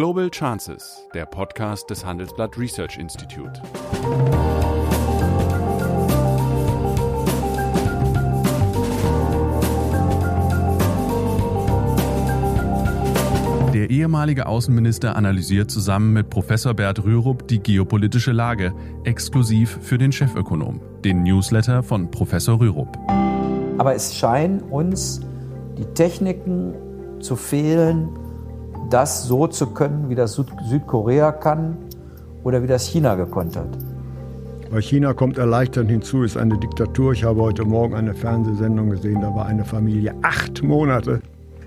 Global Chances, der Podcast des Handelsblatt Research Institute. Der ehemalige Außenminister analysiert zusammen mit Professor Bert Rürup die geopolitische Lage, exklusiv für den Chefökonom, den Newsletter von Professor Rürup. Aber es scheinen uns die Techniken zu fehlen, das so zu können, wie das Südkorea kann oder wie das China gekonnt hat. Bei China kommt erleichtert hinzu, ist eine Diktatur. Ich habe heute Morgen eine Fernsehsendung gesehen, da war eine Familie acht Monate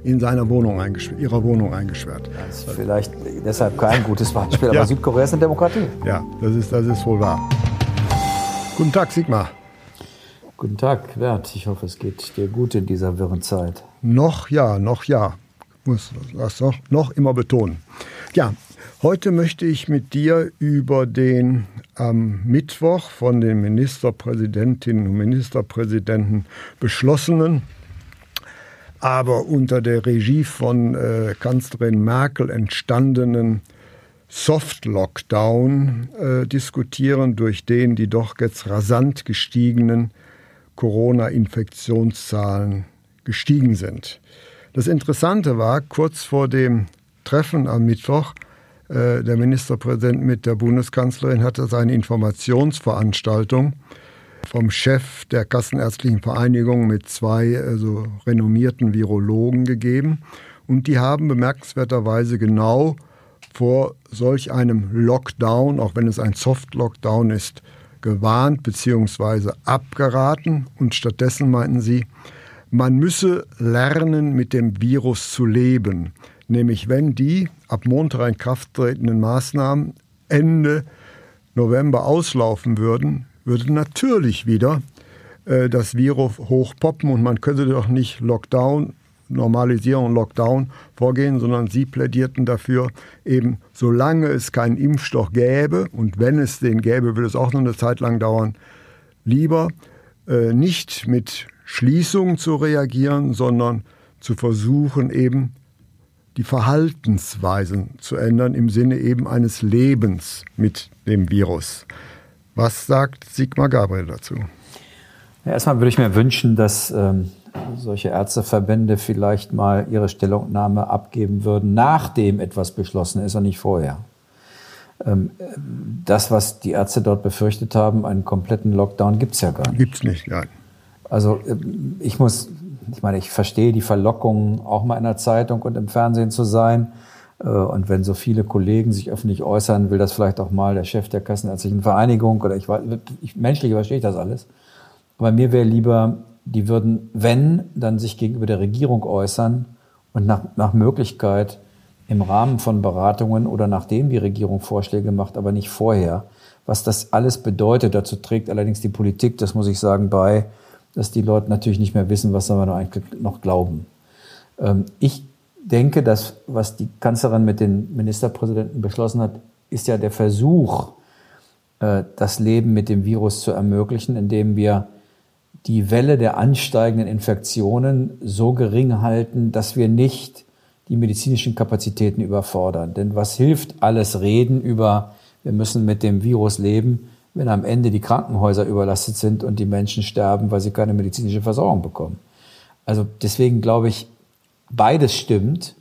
in seiner Wohnung ihrer Wohnung eingesperrt. Das ist vielleicht deshalb kein gutes Beispiel, aber ja. Südkorea ist eine Demokratie. Ja, das ist, das ist wohl wahr. Guten Tag, Sigmar. Guten Tag, Bert. Ich hoffe, es geht dir gut in dieser wirren Zeit. Noch ja, noch ja. Muss das noch, noch immer betonen. Ja, heute möchte ich mit dir über den am Mittwoch von den Ministerpräsidentinnen und Ministerpräsidenten beschlossenen aber unter der Regie von äh, Kanzlerin Merkel entstandenen Soft-Lockdown äh, diskutieren, durch den die doch jetzt rasant gestiegenen Corona-Infektionszahlen gestiegen sind. Das Interessante war, kurz vor dem Treffen am Mittwoch, äh, der Ministerpräsident mit der Bundeskanzlerin hatte seine Informationsveranstaltung vom Chef der Kassenärztlichen Vereinigung mit zwei also renommierten Virologen gegeben. Und die haben bemerkenswerterweise genau vor solch einem Lockdown, auch wenn es ein Soft-Lockdown ist, gewarnt bzw. abgeraten. Und stattdessen meinten sie, man müsse lernen, mit dem Virus zu leben. Nämlich wenn die ab Montag in Kraft tretenden Maßnahmen Ende November auslaufen würden, würde natürlich wieder äh, das Virus hochpoppen und man könnte doch nicht Lockdown, Normalisierung, Lockdown vorgehen, sondern sie plädierten dafür, eben solange es keinen Impfstoff gäbe und wenn es den gäbe, würde es auch noch eine Zeit lang dauern, lieber äh, nicht mit Schließungen zu reagieren, sondern zu versuchen, eben die Verhaltensweisen zu ändern im Sinne eben eines Lebens mit dem Virus. Was sagt Sigmar Gabriel dazu? Ja, erstmal würde ich mir wünschen, dass ähm, solche Ärzteverbände vielleicht mal ihre Stellungnahme abgeben würden, nachdem etwas beschlossen ist und nicht vorher. Ähm, das, was die Ärzte dort befürchtet haben, einen kompletten Lockdown, gibt es ja gar nicht. Gibt es nicht, nein. Also ähm, ich muss, ich meine, ich verstehe die Verlockung, auch mal in der Zeitung und im Fernsehen zu sein. Äh, und wenn so viele Kollegen sich öffentlich äußern, will das vielleicht auch mal der Chef der Kassenärztlichen Vereinigung oder ich, ich menschlich verstehe ich das alles. Aber mir wäre lieber, die würden, wenn, dann sich gegenüber der Regierung äußern und nach, nach Möglichkeit im Rahmen von Beratungen oder nachdem die Regierung Vorschläge macht, aber nicht vorher. Was das alles bedeutet, dazu trägt allerdings die Politik, das muss ich sagen, bei, dass die Leute natürlich nicht mehr wissen, was soll man eigentlich noch glauben. Ähm, ich denke, dass was die Kanzlerin mit den Ministerpräsidenten beschlossen hat, ist ja der Versuch, äh, das Leben mit dem Virus zu ermöglichen, indem wir die Welle der ansteigenden Infektionen so gering halten, dass wir nicht die medizinischen Kapazitäten überfordern. Denn was hilft alles Reden über, wir müssen mit dem Virus leben, wenn am Ende die Krankenhäuser überlastet sind und die Menschen sterben, weil sie keine medizinische Versorgung bekommen? Also deswegen glaube ich, beides stimmt.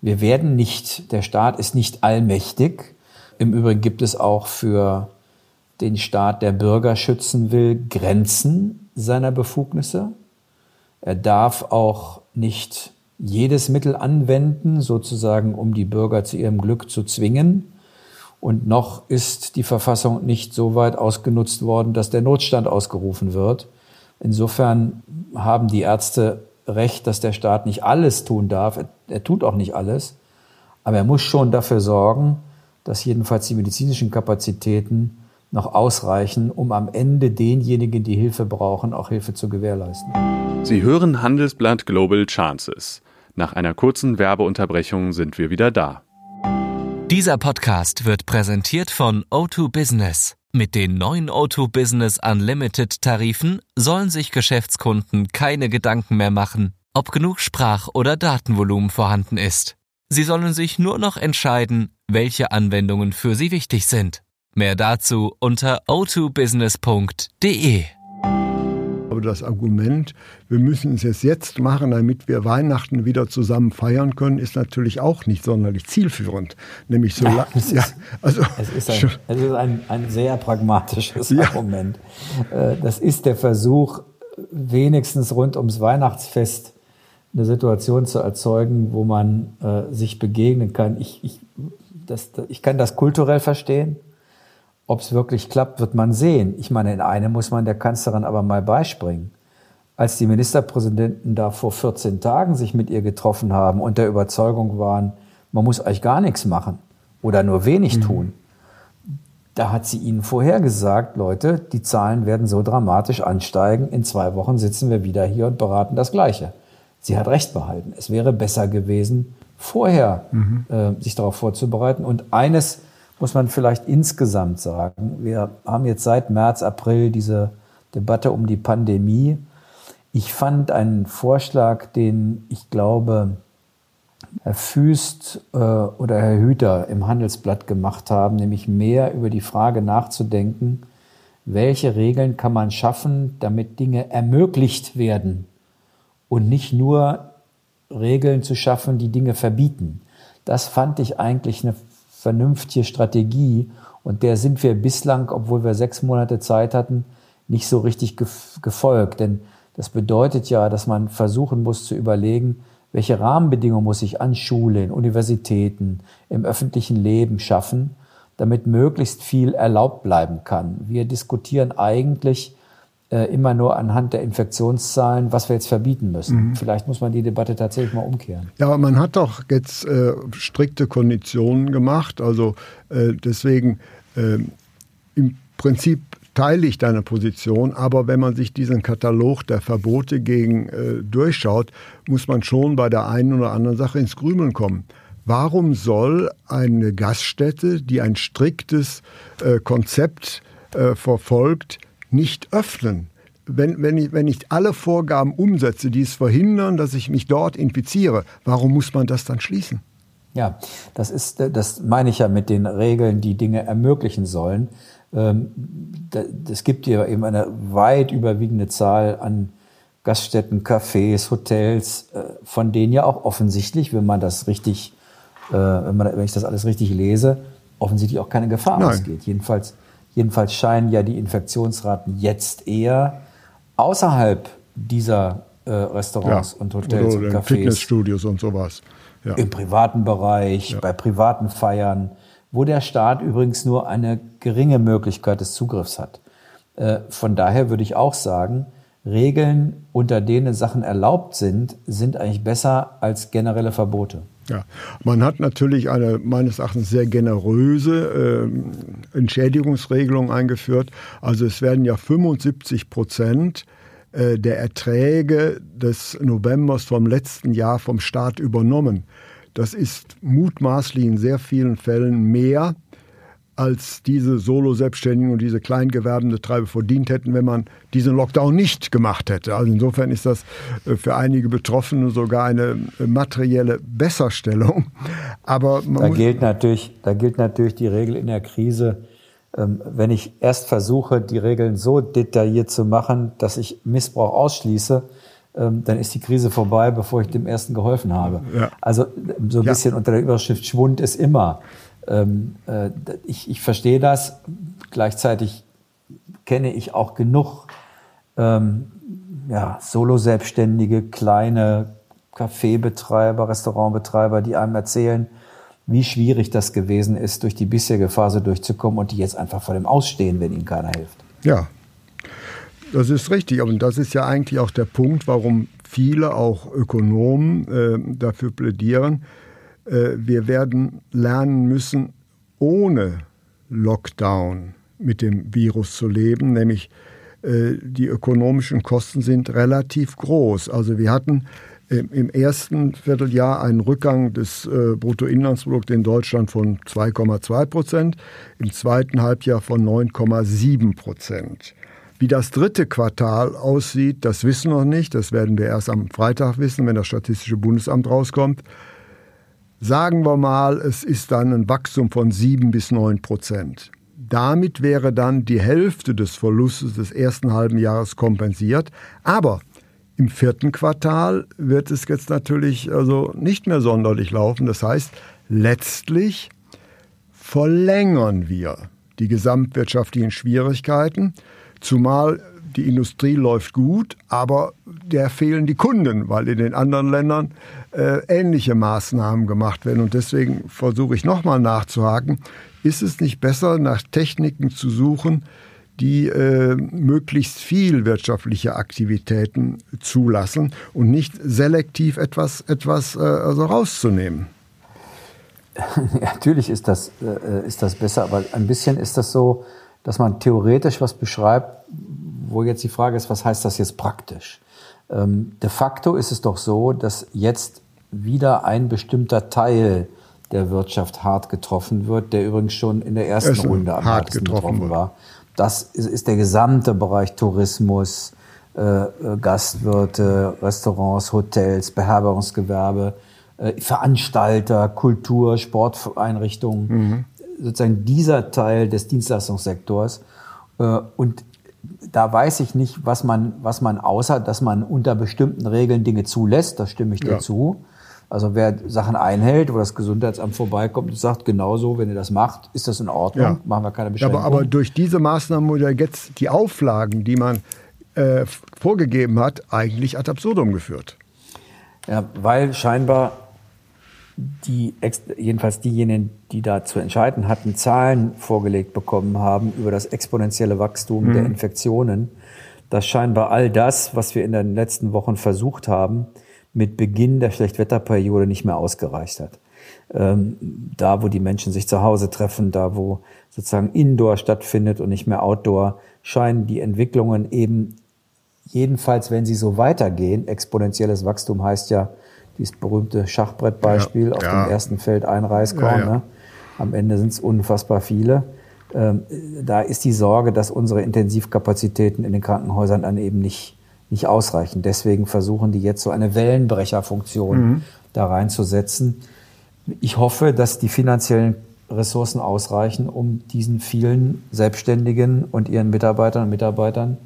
Wir werden nicht, der Staat ist nicht allmächtig. Im Übrigen gibt es auch für den Staat, der Bürger schützen will, Grenzen seiner Befugnisse. Er darf auch nicht jedes Mittel anwenden, sozusagen, um die Bürger zu ihrem Glück zu zwingen. Und noch ist die Verfassung nicht so weit ausgenutzt worden, dass der Notstand ausgerufen wird. Insofern haben die Ärzte recht, dass der Staat nicht alles tun darf. Er, er tut auch nicht alles. Aber er muss schon dafür sorgen, dass jedenfalls die medizinischen Kapazitäten noch ausreichen, um am Ende denjenigen, die Hilfe brauchen, auch Hilfe zu gewährleisten. Sie hören Handelsblatt Global Chances. Nach einer kurzen Werbeunterbrechung sind wir wieder da. Dieser Podcast wird präsentiert von O2 Business. Mit den neuen O2 Business Unlimited Tarifen sollen sich Geschäftskunden keine Gedanken mehr machen, ob genug Sprach- oder Datenvolumen vorhanden ist. Sie sollen sich nur noch entscheiden, welche Anwendungen für Sie wichtig sind. Mehr dazu unter o2business.de. Aber das Argument, wir müssen es jetzt, jetzt machen, damit wir Weihnachten wieder zusammen feiern können, ist natürlich auch nicht sonderlich zielführend. Nämlich so ja, es, ja, ist, also, es ist, ein, es ist ein, ein sehr pragmatisches ja. Argument. Äh, das ist der Versuch, wenigstens rund ums Weihnachtsfest eine Situation zu erzeugen, wo man äh, sich begegnen kann. Ich, ich, das, ich kann das kulturell verstehen. Ob es wirklich klappt, wird man sehen. Ich meine, in einem muss man der Kanzlerin aber mal beispringen. Als die Ministerpräsidenten da vor 14 Tagen sich mit ihr getroffen haben und der Überzeugung waren, man muss eigentlich gar nichts machen oder nur wenig mhm. tun, da hat sie ihnen vorhergesagt, Leute, die Zahlen werden so dramatisch ansteigen, in zwei Wochen sitzen wir wieder hier und beraten das Gleiche. Sie hat recht behalten. Es wäre besser gewesen, vorher mhm. äh, sich darauf vorzubereiten. Und eines muss man vielleicht insgesamt sagen. Wir haben jetzt seit März, April diese Debatte um die Pandemie. Ich fand einen Vorschlag, den ich glaube, Herr Füst äh, oder Herr Hüter im Handelsblatt gemacht haben, nämlich mehr über die Frage nachzudenken, welche Regeln kann man schaffen, damit Dinge ermöglicht werden und nicht nur Regeln zu schaffen, die Dinge verbieten. Das fand ich eigentlich eine vernünftige Strategie und der sind wir bislang, obwohl wir sechs Monate Zeit hatten, nicht so richtig gefolgt. Denn das bedeutet ja, dass man versuchen muss zu überlegen, welche Rahmenbedingungen muss ich an Schulen, Universitäten, im öffentlichen Leben schaffen, damit möglichst viel erlaubt bleiben kann. Wir diskutieren eigentlich äh, immer nur anhand der Infektionszahlen, was wir jetzt verbieten müssen. Mhm. Vielleicht muss man die Debatte tatsächlich mal umkehren. Ja, aber man hat doch jetzt äh, strikte Konditionen gemacht. Also äh, deswegen äh, im Prinzip teile ich deine Position, aber wenn man sich diesen Katalog der Verbote gegen äh, durchschaut, muss man schon bei der einen oder anderen Sache ins Grübeln kommen. Warum soll eine Gaststätte, die ein striktes Konzept verfolgt, nicht öffnen? Wenn, wenn, ich, wenn ich alle Vorgaben umsetze, die es verhindern, dass ich mich dort infiziere, warum muss man das dann schließen? Ja, das ist, das meine ich ja mit den Regeln, die Dinge ermöglichen sollen. Ähm, es gibt ja eben eine weit überwiegende Zahl an Gaststätten, Cafés, Hotels, äh, von denen ja auch offensichtlich, wenn man das richtig, äh, wenn, man, wenn ich das alles richtig lese, offensichtlich auch keine Gefahr Nein. ausgeht. Jedenfalls, jedenfalls scheinen ja die Infektionsraten jetzt eher außerhalb dieser äh, Restaurants ja, und Hotels und Cafés. Fitnessstudios und sowas. Ja. Im privaten Bereich, ja. bei privaten Feiern wo der Staat übrigens nur eine geringe Möglichkeit des Zugriffs hat. Äh, von daher würde ich auch sagen, Regeln, unter denen Sachen erlaubt sind, sind eigentlich besser als generelle Verbote. Ja, man hat natürlich eine meines Erachtens sehr generöse äh, Entschädigungsregelung eingeführt. Also es werden ja 75 Prozent äh, der Erträge des Novembers vom letzten Jahr vom Staat übernommen. Das ist mutmaßlich in sehr vielen Fällen mehr, als diese Solo-Selbstständigen und diese Kleingewerbende verdient hätten, wenn man diesen Lockdown nicht gemacht hätte. Also insofern ist das äh, für einige Betroffene sogar eine äh, materielle Besserstellung. Aber da gilt natürlich, da gilt natürlich die Regel in der Krise. Ähm, wenn ich erst versuche, die Regeln so detailliert zu machen, dass ich Missbrauch ausschließe, ähm, dann ist die Krise vorbei, bevor ich dem ersten geholfen habe. Ja. Also so ein ja. bisschen unter der Überschrift Schwund ist immer. Ähm, äh, ich, ich verstehe das. Gleichzeitig kenne ich auch genug ähm, ja, Solo-Selbstständige, kleine Kaffeebetreiber, Restaurantbetreiber, die einem erzählen, wie schwierig das gewesen ist, durch die bisherige Phase durchzukommen und die jetzt einfach vor dem Ausstehen, wenn ihnen keiner hilft. Ja, das ist richtig, und das ist ja eigentlich auch der Punkt, warum viele, auch Ökonomen, äh, dafür plädieren, wir werden lernen müssen, ohne Lockdown mit dem Virus zu leben, nämlich äh, die ökonomischen Kosten sind relativ groß. Also wir hatten im ersten Vierteljahr einen Rückgang des äh, Bruttoinlandsprodukts in Deutschland von 2,2 Prozent, im zweiten Halbjahr von 9,7 Prozent. Wie das dritte Quartal aussieht, das wissen wir noch nicht. Das werden wir erst am Freitag wissen, wenn das Statistische Bundesamt rauskommt. Sagen wir mal, es ist dann ein Wachstum von 7 bis 9 Prozent. Damit wäre dann die Hälfte des Verlustes des ersten halben Jahres kompensiert. Aber im vierten Quartal wird es jetzt natürlich also nicht mehr sonderlich laufen. Das heißt, letztlich verlängern wir die gesamtwirtschaftlichen Schwierigkeiten, zumal die Industrie läuft gut, aber der fehlen die Kunden, weil in den anderen Ländern äh, ähnliche Maßnahmen gemacht werden. Und deswegen versuche ich nochmal nachzuhaken, ist es nicht besser, nach Techniken zu suchen, die äh, möglichst viel wirtschaftliche Aktivitäten zulassen und nicht selektiv etwas, etwas äh, also rauszunehmen? Natürlich ist das, äh, ist das besser, aber ein bisschen ist das so, dass man theoretisch was beschreibt, wo jetzt die Frage ist, was heißt das jetzt praktisch? Ähm, de facto ist es doch so, dass jetzt wieder ein bestimmter Teil der Wirtschaft hart getroffen wird, der übrigens schon in der ersten Essen Runde am hart getroffen getroffen war. Das ist, ist der gesamte Bereich Tourismus, äh, äh, Gastwirte, Restaurants, Hotels, Beherbergungsgewerbe, äh, Veranstalter, Kultur, Sporteinrichtungen, Mhm. sozusagen dieser Teil des Dienstleistungssektors. Äh, und da weiß ich nicht, was man, was man außer, dass man unter bestimmten Regeln Dinge zulässt, da stimme ich dir Ja. zu. Also wer Sachen einhält, wo das Gesundheitsamt vorbeikommt und sagt, genauso, wenn ihr das macht, ist das in Ordnung, Ja. machen wir keine Beschränkungen. aber, aber durch diese Maßnahmen oder jetzt die Auflagen, die man äh, vorgegeben hat, eigentlich ad absurdum geführt. Ja, weil scheinbar die, jedenfalls diejenigen, die da zu entscheiden hatten, Zahlen vorgelegt bekommen haben über das exponentielle Wachstum der Infektionen, dass scheinbar all das, was wir in den letzten Wochen versucht haben, mit Beginn der Schlechtwetterperiode nicht mehr ausgereicht hat. Ähm, da, wo die Menschen sich zu Hause treffen, da, wo sozusagen Indoor stattfindet und nicht mehr Outdoor, scheinen die Entwicklungen eben jedenfalls, wenn sie so weitergehen, exponentielles Wachstum heißt ja dieses berühmte Schachbrettbeispiel Ja, auf dem ersten Feld ein Reiskorn. Ja, ja. Ne? Am Ende sind es unfassbar viele. Ähm, da ist die Sorge, dass unsere Intensivkapazitäten in den Krankenhäusern dann eben nicht, nicht ausreichen. Deswegen versuchen die jetzt so eine Wellenbrecherfunktion Mhm. da reinzusetzen. Ich hoffe, dass die finanziellen Ressourcen ausreichen, um diesen vielen Selbstständigen und ihren Mitarbeitern und Mitarbeitern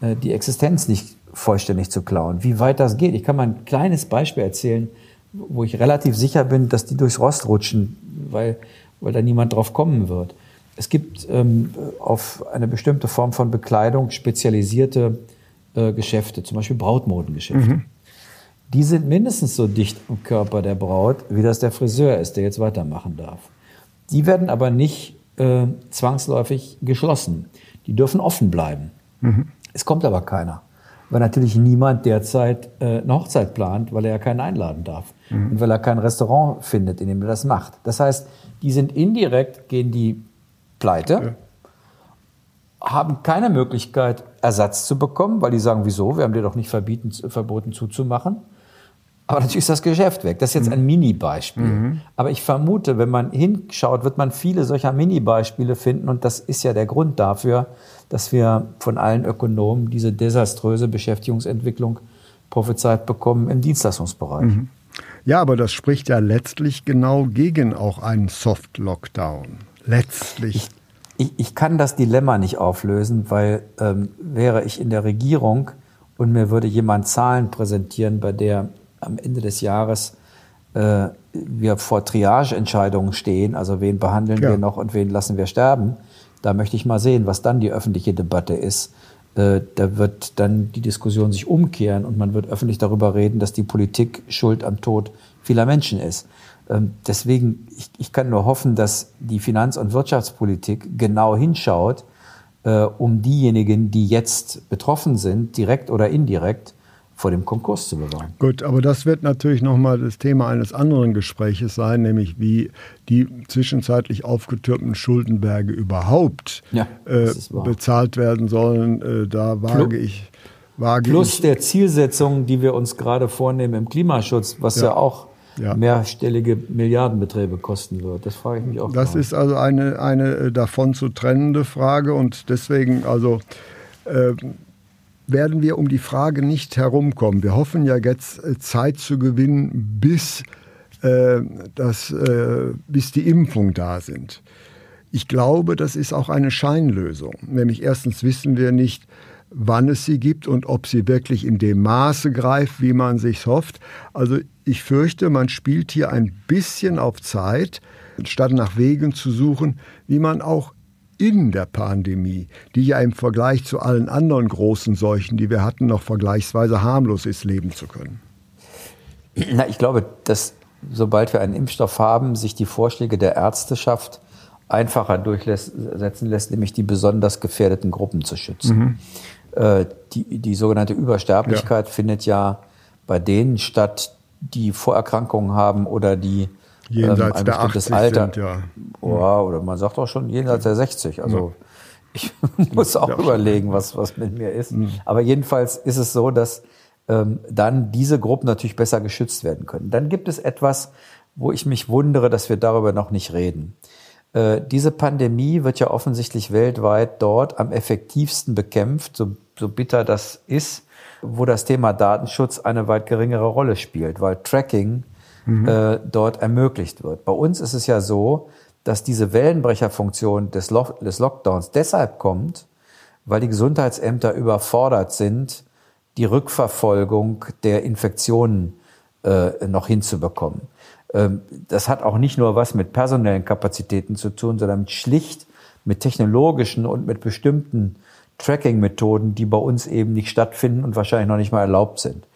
äh, die Existenz nicht vollständig zu klauen. Wie weit das geht, ich kann mal ein kleines Beispiel erzählen, wo ich relativ sicher bin, dass die durchs Rost rutschen, weil, weil da niemand drauf kommen wird. Es gibt ähm, auf eine bestimmte Form von Bekleidung spezialisierte äh, Geschäfte, zum Beispiel Brautmodengeschäfte. Die sind mindestens so dicht am Körper der Braut, wie das der Friseur ist, der jetzt weitermachen darf. Die werden aber nicht äh, zwangsläufig geschlossen. Die dürfen offen bleiben. Es kommt aber keiner, weil natürlich niemand derzeit äh, eine Hochzeit plant, weil er ja keinen einladen darf und weil er kein Restaurant findet, in dem er das macht. Das heißt, die sind indirekt, gehen die pleite, haben keine Möglichkeit, Ersatz zu bekommen, weil die sagen, wieso, wir haben dir doch nicht verbieten, verboten zuzumachen. Aber natürlich ist das Geschäft weg. Das ist jetzt ein Mini-Beispiel. Aber ich vermute, wenn man hinschaut, wird man viele solcher Mini-Beispiele finden. Und das ist ja der Grund dafür, dass wir von allen Ökonomen diese desaströse Beschäftigungsentwicklung prophezeit bekommen im Dienstleistungsbereich. Ja, aber das spricht ja letztlich genau gegen auch einen Soft-Lockdown. Letztlich. Ich, ich kann das Dilemma nicht auflösen, weil ähm, wäre ich in der Regierung und mir würde jemand Zahlen präsentieren, bei der am Ende des Jahres äh, wir vor Triageentscheidungen stehen, also wen behandeln Ja. wir noch und wen lassen wir sterben, da möchte ich mal sehen, was dann die öffentliche Debatte ist. Äh, da wird dann die Diskussion sich umkehren und man wird öffentlich darüber reden, dass die Politik schuld am Tod vieler Menschen ist. Ähm, deswegen, ich, ich kann nur hoffen, dass die Finanz- und Wirtschaftspolitik genau hinschaut, äh, um diejenigen, die jetzt betroffen sind, direkt oder indirekt, vor dem Konkurs zu bewahren. Gut, aber das wird natürlich nochmal das Thema eines anderen Gespräches sein, nämlich wie die zwischenzeitlich aufgetürmten Schuldenberge überhaupt Ja, äh, bezahlt werden sollen. Äh, da wage ich, wage Plus ich der Zielsetzung, die wir uns gerade vornehmen im Klimaschutz, was ja, Ja. auch Ja. mehrstellige Milliardenbeträge kosten wird. Das frage ich mich auch. Das gerade. ist also eine, eine äh, davon zu trennende Frage und deswegen also äh, werden wir um die Frage nicht herumkommen. Wir hoffen ja jetzt äh, Zeit zu gewinnen, bis äh, dass, äh, bis die Impfung da sind. Ich glaube, das ist auch eine Scheinlösung. Nämlich erstens wissen wir nicht, wann es sie gibt und ob sie wirklich in dem Maße greift, wie man sich hofft. Also ich fürchte, man spielt hier ein bisschen auf Zeit, statt nach Wegen zu suchen, wie man auch in der Pandemie, die ja im Vergleich zu allen anderen großen Seuchen, die wir hatten, noch vergleichsweise harmlos ist, leben zu können. Na, ich glaube, dass sobald wir einen Impfstoff haben, sich die Vorschläge der Ärzteschaft einfacher durchsetzen lässt, nämlich die besonders gefährdeten Gruppen zu schützen. Mhm. Äh, die, die sogenannte Übersterblichkeit ja. findet ja bei denen statt, die Vorerkrankungen haben oder die jenseits ähm, ein bestimmtes Alter. Sind, ja. Oh, oder man sagt auch schon jenseits der 60. Also ich muss auch überlegen, was, was mit mir ist. Mhm. Aber jedenfalls ist es so, dass ähm, dann diese Gruppen natürlich besser geschützt werden können. Dann gibt es etwas, wo ich mich wundere, dass wir darüber noch nicht reden. Äh, diese Pandemie wird ja offensichtlich weltweit dort am effektivsten bekämpft, so, so bitter das ist, wo das Thema Datenschutz eine weit geringere Rolle spielt, weil Tracking mhm. äh, dort ermöglicht wird. Bei uns ist es ja so, dass diese Wellenbrecherfunktion des, Lo des Lockdowns deshalb kommt, weil die Gesundheitsämter überfordert sind, die Rückverfolgung der Infektionen äh, noch hinzubekommen. Ähm, das hat auch nicht nur was mit personellen Kapazitäten zu tun, sondern schlicht mit technologischen und mit bestimmten Tracking-Methoden, die bei uns eben nicht stattfinden und wahrscheinlich noch nicht mal erlaubt sind.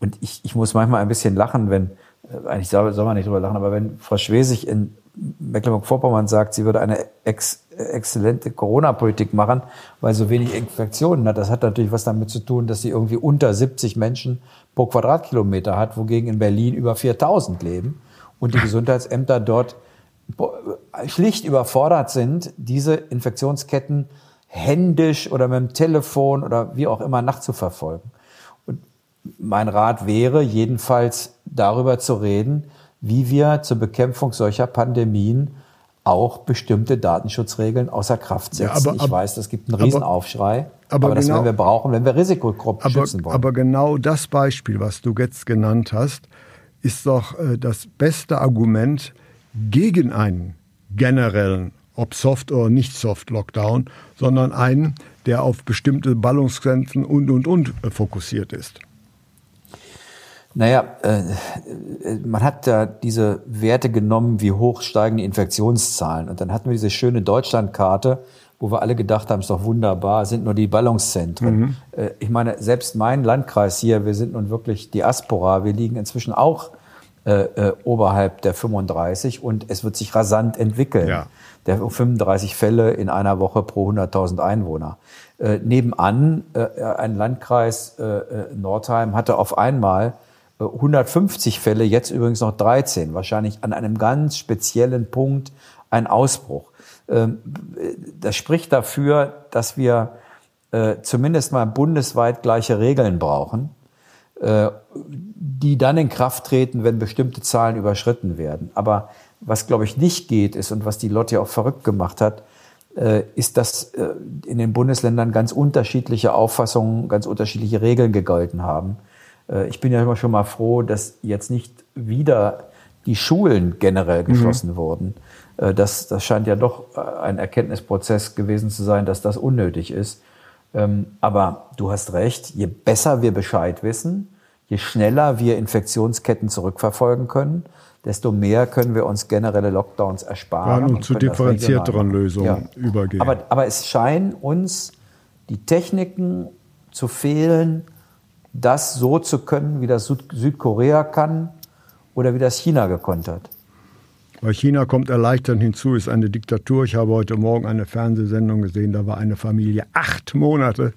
Und ich, ich muss manchmal ein bisschen lachen, wenn, äh, eigentlich soll, soll man nicht drüber lachen, aber wenn Frau Schwesig in Mecklenburg-Vorpommern sagt, sie würde eine ex exzellente Corona-Politik machen, weil so wenig Infektionen hat. Das hat natürlich was damit zu tun, dass sie irgendwie unter 70 Menschen pro Quadratkilometer hat, wogegen in Berlin über 4000 leben und die Gesundheitsämter dort schlicht überfordert sind, diese Infektionsketten händisch oder mit dem Telefon oder wie auch immer nachzuverfolgen. Und mein Rat wäre jedenfalls darüber zu reden, wie wir zur Bekämpfung solcher Pandemien auch bestimmte Datenschutzregeln außer Kraft setzen. Ja, aber, ich weiß, es gibt einen Riesenaufschrei, aber, aber das genau, werden wir brauchen, wenn wir Risikogruppen schützen wollen. Aber genau das Beispiel, was du jetzt genannt hast, ist doch äh, das beste Argument gegen einen generellen, ob Soft oder nicht Soft Lockdown, sondern einen, der auf bestimmte Ballungsgrenzen und und und äh, fokussiert ist. Naja, äh, man hat da diese Werte genommen, wie hoch steigen die Infektionszahlen. Und dann hatten wir diese schöne Deutschlandkarte, wo wir alle gedacht haben, ist doch wunderbar, sind nur die Ballungszentren. Mhm. Äh, ich meine, selbst mein Landkreis hier, wir sind nun wirklich Diaspora, wir liegen inzwischen auch äh, äh, oberhalb der 35 und es wird sich rasant entwickeln. Ja. Der 35 Fälle in einer Woche pro 100.000 Einwohner. Äh, nebenan, äh, ein Landkreis äh, äh Nordheim hatte auf einmal 150 Fälle, jetzt übrigens noch 13, wahrscheinlich an einem ganz speziellen Punkt ein Ausbruch. Ähm, das spricht dafür, dass wir äh, zumindest mal bundesweit gleiche Regeln brauchen, äh, die dann in Kraft treten, wenn bestimmte Zahlen überschritten werden. Aber was, glaube ich, nicht geht, ist und was die Lotte auch verrückt gemacht hat, äh, ist, dass in den Bundesländern ganz unterschiedliche Auffassungen, ganz unterschiedliche Regeln gegolten haben. Ich bin ja immer schon mal froh, dass jetzt nicht wieder die Schulen generell mhm. geschlossen mhm. wurden. Äh, das, das scheint ja doch äh, ein Erkenntnisprozess gewesen zu sein, dass das unnötig ist. Ähm, aber du hast recht, je besser wir Bescheid wissen, je schneller wir Infektionsketten zurückverfolgen können, desto mehr können wir uns generelle Lockdowns ersparen. Ja, und, und zu differenzierteren Lösungen ja. übergehen. Aber, aber es scheinen uns die Techniken zu fehlen, das so zu können, wie das Südkorea kann oder wie das China gekonnt hat. Bei China kommt erleichternd hinzu, ist eine Diktatur. Ich habe heute Morgen eine Fernsehsendung gesehen, da war eine Familie acht Monate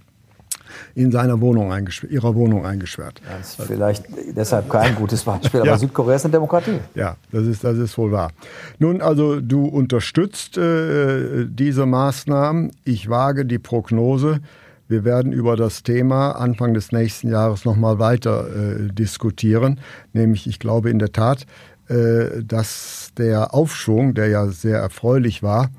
in seiner Wohnung ihrer Wohnung eingesperrt. Das ist vielleicht deshalb kein gutes Beispiel, aber ja. Südkorea ist eine Demokratie. Ja, das ist, das ist wohl wahr. Nun, also du unterstützt äh, diese Maßnahmen. Ich wage die Prognose, wir werden über das Thema Anfang des nächsten Jahres nochmal weiter äh, diskutieren. Nämlich, ich glaube in der Tat, äh, dass der Aufschwung, der ja sehr erfreulich war,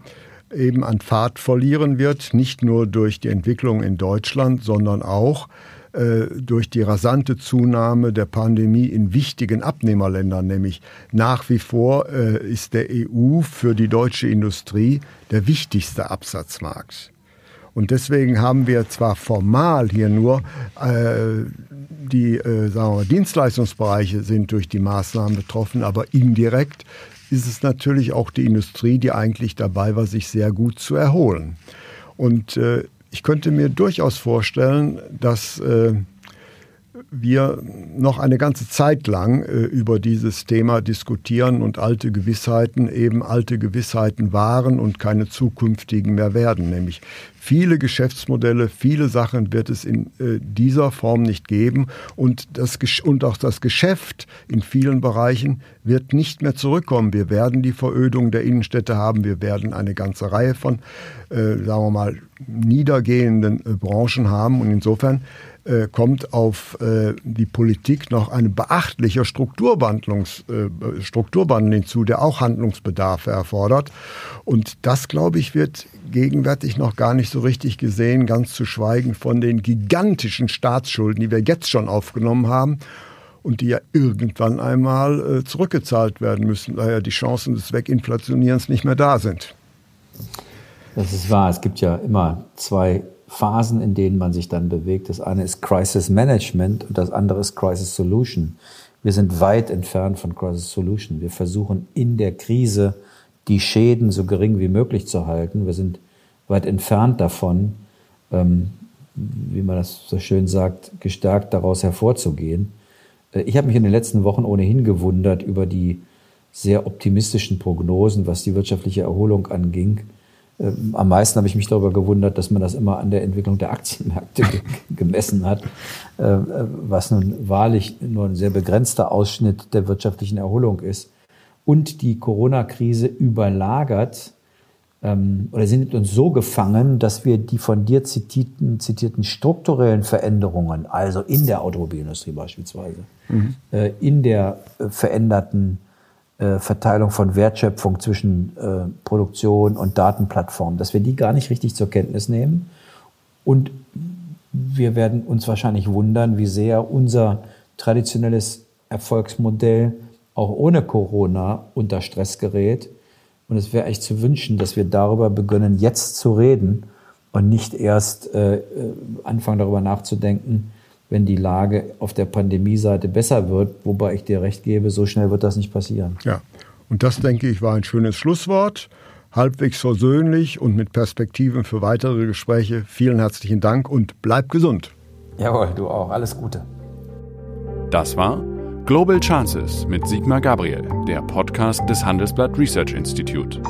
eben an Fahrt verlieren wird. Nicht nur durch die Entwicklung in Deutschland, sondern auch äh, durch die rasante Zunahme der Pandemie in wichtigen Abnehmerländern, nämlich nach wie vor äh, ist der EU für die deutsche Industrie der wichtigste Absatzmarkt. Und deswegen haben wir zwar formal hier nur äh, die äh, sagen wir, Dienstleistungsbereiche sind durch die Maßnahmen betroffen, aber indirekt ist es natürlich auch die Industrie, die eigentlich dabei war, sich sehr gut zu erholen. Und äh, ich könnte mir durchaus vorstellen, dass äh, wir noch eine ganze Zeit lang äh, über dieses Thema diskutieren und alte Gewissheiten eben alte Gewissheiten waren und keine zukünftigen mehr werden. Nämlich viele Geschäftsmodelle, viele Sachen wird es in äh, dieser Form nicht geben und, das, und auch das Geschäft in vielen Bereichen wird nicht mehr zurückkommen. Wir werden die Verödung der Innenstädte haben, wir werden eine ganze Reihe von, äh, sagen wir mal, niedergehenden äh, Branchen haben und insofern äh, kommt auf äh, die Politik noch ein beachtlicher Strukturwandlungs, äh, Strukturwandel hinzu, der auch Handlungsbedarf erfordert. Und das, glaube ich, wird gegenwärtig noch gar nicht so richtig gesehen, ganz zu schweigen von den gigantischen Staatsschulden, die wir jetzt schon aufgenommen haben und die ja irgendwann einmal zurückgezahlt werden müssen, da ja die Chancen des Weginflationierens nicht mehr da sind. Das ist wahr. Es gibt ja immer zwei Phasen, in denen man sich dann bewegt. Das eine ist Crisis Management und das andere ist Crisis Solution. Wir sind weit entfernt von Crisis Solution. Wir versuchen in der Krise die Schäden so gering wie möglich zu halten. Wir sind weit entfernt davon, ähm, wie man das so schön sagt, gestärkt daraus hervorzugehen. Äh, ich habe mich in den letzten Wochen ohnehin gewundert über die sehr optimistischen Prognosen, was die wirtschaftliche Erholung anging. Ähm, am meisten habe ich mich darüber gewundert, dass man das immer an der Entwicklung der Aktienmärkte gemessen hat, äh, äh, was nun wahrlich nur ein sehr begrenzter Ausschnitt der wirtschaftlichen Erholung ist. Und die Corona-Krise überlagert ähm, oder sind uns so gefangen, dass wir die von dir zitierten, zitierten strukturellen Veränderungen, also in der Automobilindustrie beispielsweise, mhm. Äh, in der veränderten äh, Verteilung von Wertschöpfung zwischen äh, Produktion und Datenplattform, dass wir die gar nicht richtig zur Kenntnis nehmen. Und wir werden uns wahrscheinlich wundern, wie sehr unser traditionelles Erfolgsmodell auch ohne Corona unter Stress gerät. Und es wäre echt zu wünschen, dass wir darüber beginnen, jetzt zu reden und nicht erst äh, äh anfangen darüber nachzudenken, wenn die Lage auf der Pandemie-Seite besser wird, wobei ich dir recht gebe, so schnell wird das nicht passieren. Ja, und das, denke ich, war ein schönes Schlusswort. Halbwegs versöhnlich und mit Perspektiven für weitere Gespräche. Vielen herzlichen Dank und bleib gesund. Jawohl, du auch. Alles Gute. Das war Global Chances mit Sigmar Gabriel, der Podcast des Handelsblatt Research Institute.